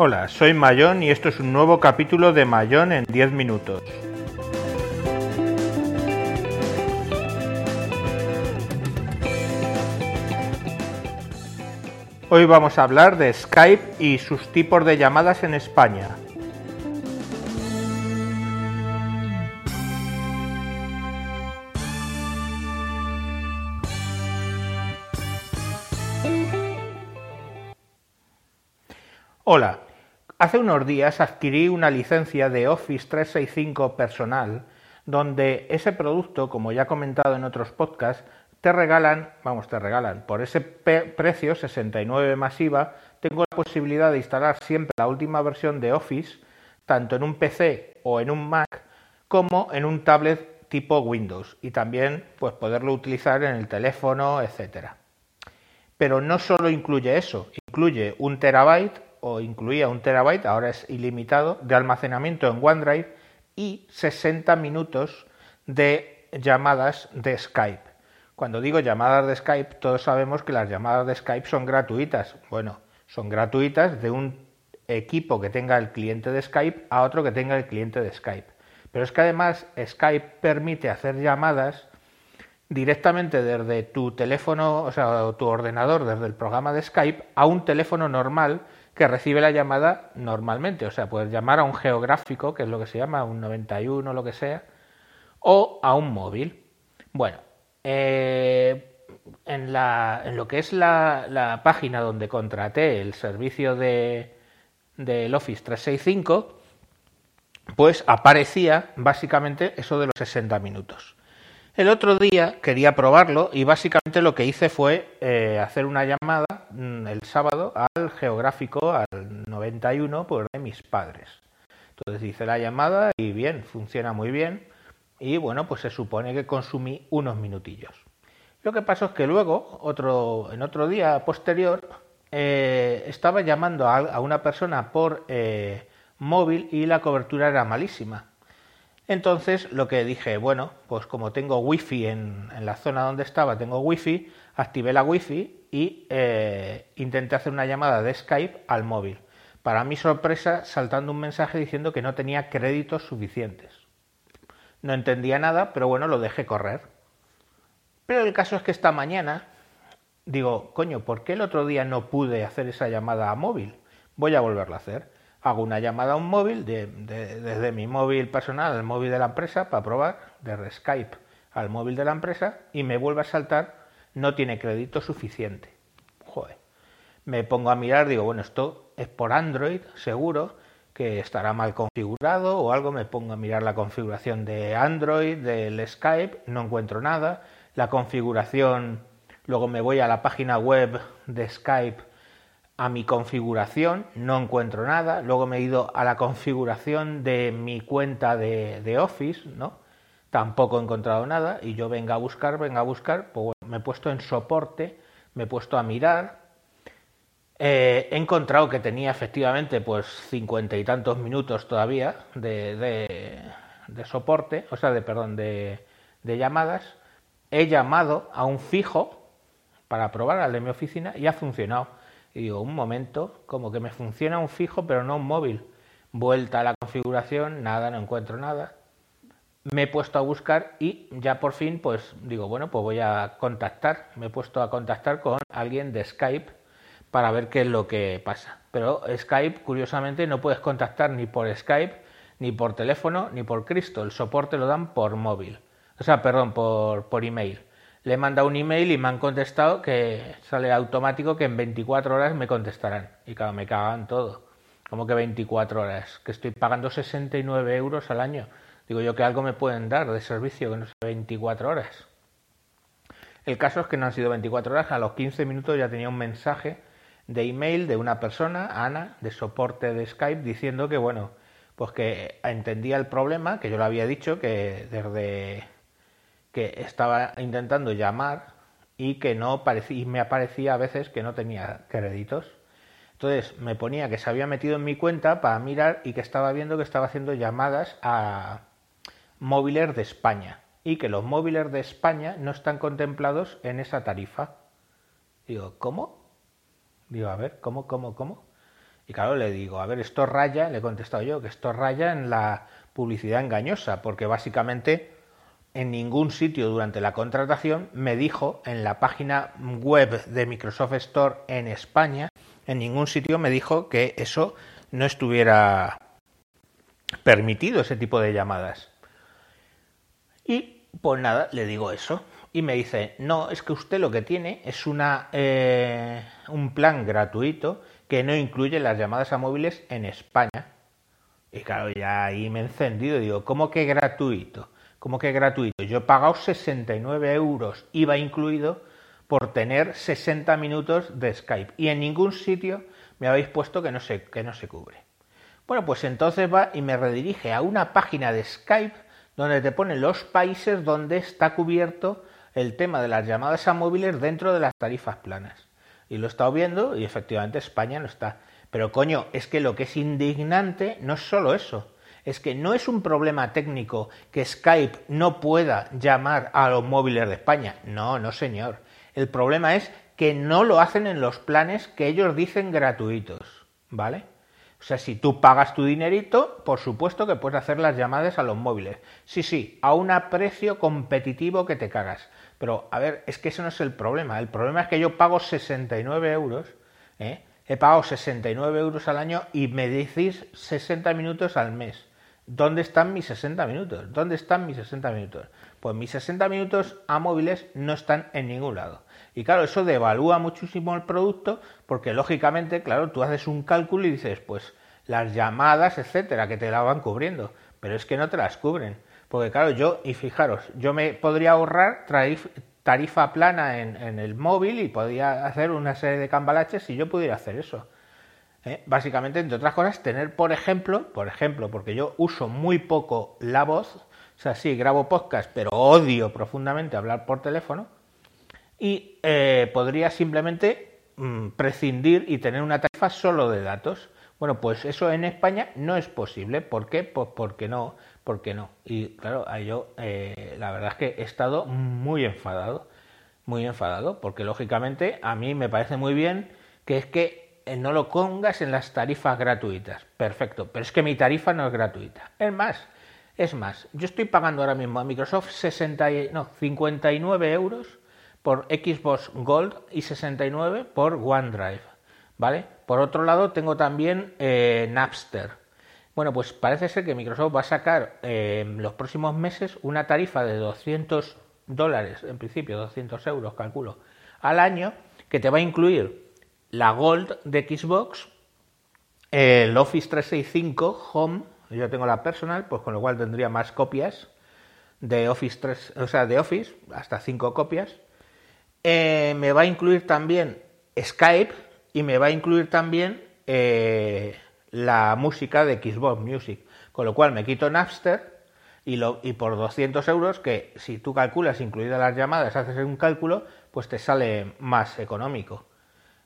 Hola, soy Mayón y esto es un nuevo capítulo de Mayón en 10 minutos. Hoy vamos a hablar de Skype y sus tipos de llamadas en España. Hola, Hace unos días adquirí una licencia de Office 365 personal donde ese producto, como ya he comentado en otros podcasts, te regalan, vamos, te regalan, por ese precio, 69 masiva, tengo la posibilidad de instalar siempre la última versión de Office, tanto en un PC o en un Mac, como en un tablet tipo Windows, y también pues poderlo utilizar en el teléfono, etcétera. Pero no solo incluye eso, incluye un terabyte o incluía un terabyte, ahora es ilimitado, de almacenamiento en OneDrive y 60 minutos de llamadas de Skype. Cuando digo llamadas de Skype, todos sabemos que las llamadas de Skype son gratuitas. Bueno, son gratuitas de un equipo que tenga el cliente de Skype a otro que tenga el cliente de Skype. Pero es que además Skype permite hacer llamadas directamente desde tu teléfono, o sea, tu ordenador, desde el programa de Skype, a un teléfono normal que recibe la llamada normalmente. O sea, puedes llamar a un geográfico, que es lo que se llama, un 91, lo que sea, o a un móvil. Bueno, eh, en, lo que es la, página donde contraté el servicio de, del Office 365, pues aparecía básicamente eso de los 60 minutos. El otro día quería probarlo y básicamente lo que hice fue eh, hacer una llamada mm, el sábado al geográfico, al 91, por de mis padres. Entonces hice la llamada y bien, funciona muy bien. Y bueno, pues se supone que consumí unos minutillos. Lo que pasó es que luego, otro, en otro día posterior, eh, estaba llamando a, una persona por eh, móvil y la cobertura era malísima. Entonces lo que dije, bueno, pues como tengo wifi en, en la zona donde estaba, tengo wifi, activé la wifi y eh, intenté hacer una llamada de Skype al móvil. Para mi sorpresa, saltando un mensaje diciendo que no tenía créditos suficientes. No entendía nada, pero bueno, lo dejé correr. Pero el caso es que esta mañana digo, coño, ¿por qué el otro día no pude hacer esa llamada a móvil? Voy a volverla a hacer hago una llamada a un móvil desde mi móvil personal al móvil de la empresa para probar, desde Skype al móvil de la empresa y me vuelve a saltar no tiene crédito suficiente. Joder. Me pongo a mirar, digo, bueno, esto es por Android, seguro que estará mal configurado o algo, me pongo a mirar la configuración de Android, del Skype, no encuentro nada, la configuración, luego me voy a la página web de Skype a mi configuración, no encuentro nada. Luego me he ido a la configuración de mi cuenta de, Office, ¿no? Tampoco he encontrado nada. Y yo venga a buscar, venga a buscar, pues me he puesto en soporte, me he puesto a mirar. Eh, he encontrado que tenía efectivamente pues cincuenta y tantos minutos todavía de, soporte, o sea, de perdón, de, de llamadas. He llamado a un fijo para probar al de mi oficina y ha funcionado y digo, un momento, como que me funciona un fijo pero no un móvil. Vuelta a la configuración, nada, no encuentro nada. Me he puesto a buscar y ya por fin, pues digo, bueno, pues voy a contactar. Me he puesto a contactar con alguien de Skype para ver qué es lo que pasa. Pero Skype, curiosamente, no puedes contactar ni por Skype, ni por teléfono, ni por Cristo. El soporte lo dan por móvil. O sea, perdón, por, por email le he mandado un email y me han contestado que sale automático que en 24 horas me contestarán. Y claro, me cagan todo. Como que 24 horas, que estoy pagando 69 euros al año. Digo yo que algo me pueden dar de servicio que no sea 24 horas. El caso es que no han sido 24 horas, a los 15 minutos ya tenía un mensaje de email de una persona, Ana, de soporte de Skype, diciendo que bueno, pues que entendía el problema, que yo le había dicho que desde que estaba intentando llamar y que no parecía, y me aparecía a veces que no tenía créditos. Entonces me ponía que se había metido en mi cuenta para mirar y que estaba viendo que estaba haciendo llamadas a móviles de España y que los móviles de España no están contemplados en esa tarifa. Digo, ¿cómo? Digo, a ver, ¿cómo, cómo, cómo? Y claro, le digo, a ver, esto raya, le he contestado yo, que esto raya en la publicidad engañosa, porque básicamente en ningún sitio durante la contratación me dijo en la página web de Microsoft Store en España, en ningún sitio me dijo que eso no estuviera permitido, ese tipo de llamadas. Y pues nada, le digo eso. Y me dice, no, es que usted lo que tiene es una, eh, un plan gratuito que no incluye las llamadas a móviles en España. Y claro, ya ahí me he encendido. Digo, ¿cómo que gratuito? ¿Cómo que gratuito? Yo he pagado 69 euros, IVA incluido, por tener 60 minutos de Skype. Y en ningún sitio me habéis puesto que no se, que no se cubre. Bueno, pues entonces va y me redirige a una página de Skype donde te pone los países donde está cubierto el tema de las llamadas a móviles dentro de las tarifas planas. Y lo he estado viendo y efectivamente España no está. Pero coño, es que lo que es indignante no es solo eso. Es que no es un problema técnico que Skype no pueda llamar a los móviles de España. No, no señor. El problema es que no lo hacen en los planes que ellos dicen gratuitos. ¿Vale? O sea, si tú pagas tu dinerito, por supuesto que puedes hacer las llamadas a los móviles. Sí, sí, a un precio competitivo que te cagas. Pero, a ver, es que ese no es el problema. El problema es que yo pago 69 euros, ¿eh? he pagado 69 euros al año y me decís 60 minutos al mes. ¿Dónde están mis 60 minutos? ¿Dónde están mis 60 minutos? Pues mis 60 minutos a móviles no están en ningún lado. Y claro, eso devalúa muchísimo el producto porque lógicamente, claro, tú haces un cálculo y dices, pues las llamadas, etcétera, que te la van cubriendo, pero es que no te las cubren. Porque claro, yo, y fijaros, yo me podría ahorrar tarifa plana en, el móvil y podría hacer una serie de cambalaches si yo pudiera hacer eso. ¿eh? Básicamente, entre otras cosas, tener, por ejemplo, por ejemplo, porque yo uso muy poco la voz, o sea, sí, grabo podcast, pero odio profundamente hablar por teléfono, y eh, podría simplemente mm, prescindir y tener una tarifa solo de datos. Bueno, pues eso en España no es posible. ¿Por qué? Pues porque no, porque no. Y claro, yo eh, la verdad es que he estado muy enfadado, muy enfadado, porque lógicamente a mí me parece muy bien que es que eh, no lo pongas en las tarifas gratuitas. Perfecto, pero es que mi tarifa no es gratuita. Es más, es más, yo estoy pagando ahora mismo a Microsoft 60, no, 59 euros por Xbox Gold y 69 por OneDrive. ¿Vale? Por otro lado, tengo también eh, Napster. Bueno, pues parece ser que Microsoft va a sacar eh, en los próximos meses una tarifa de 200 dólares, en principio 200 euros, calculo, al año, que te va a incluir la Gold de Xbox, el Office 365 Home, yo tengo la personal, pues con lo cual tendría más copias de Office 3, o sea, de Office, hasta 5 copias. Eh, me va a incluir también Skype y me va a incluir también eh, la música de Xbox Music. Con lo cual me quito Napster y, lo, y por 200 euros, que si tú calculas incluidas las llamadas, haces un cálculo, pues te sale más económico.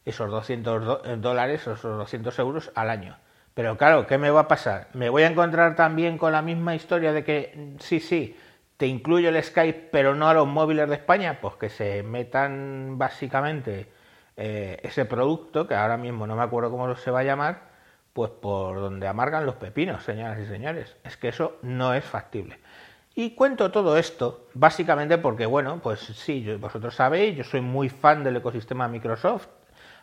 Esos 200 dólares, esos 200 euros al año. Pero claro, ¿qué me va a pasar? ¿Me voy a encontrar también con la misma historia de que sí, sí, te incluyo el Skype, pero no a los móviles de España? Pues que se metan básicamente eh, ese producto, que ahora mismo no me acuerdo cómo se va a llamar, pues por donde amargan los pepinos, señoras y señores. Es que eso no es factible. Y cuento todo esto básicamente porque, bueno, pues sí, vosotros sabéis, yo soy muy fan del ecosistema Microsoft.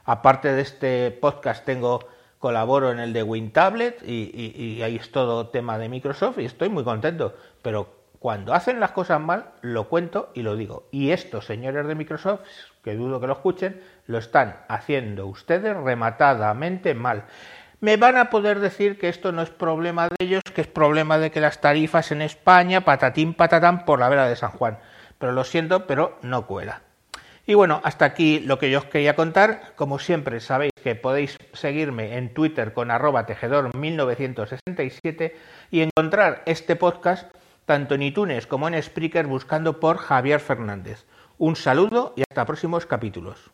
Aparte de este podcast tengo colaboro en el de WinTablet y, y ahí es todo tema de Microsoft y estoy muy contento. Pero cuando hacen las cosas mal, lo cuento y lo digo. Y estos señores de Microsoft, que dudo que lo escuchen, lo están haciendo ustedes rematadamente mal. Me van a poder decir que esto no es problema de ellos, que es problema de que las tarifas en España, patatín patatán por la vera de San Juan. Pero lo siento, pero no cuela. Y bueno, hasta aquí lo que yo os quería contar. Como siempre, sabéis que podéis seguirme en Twitter con arroba tejedor1967 y encontrar este podcast tanto en iTunes como en Spreaker buscando por Javier Fernández. Un saludo y hasta próximos capítulos.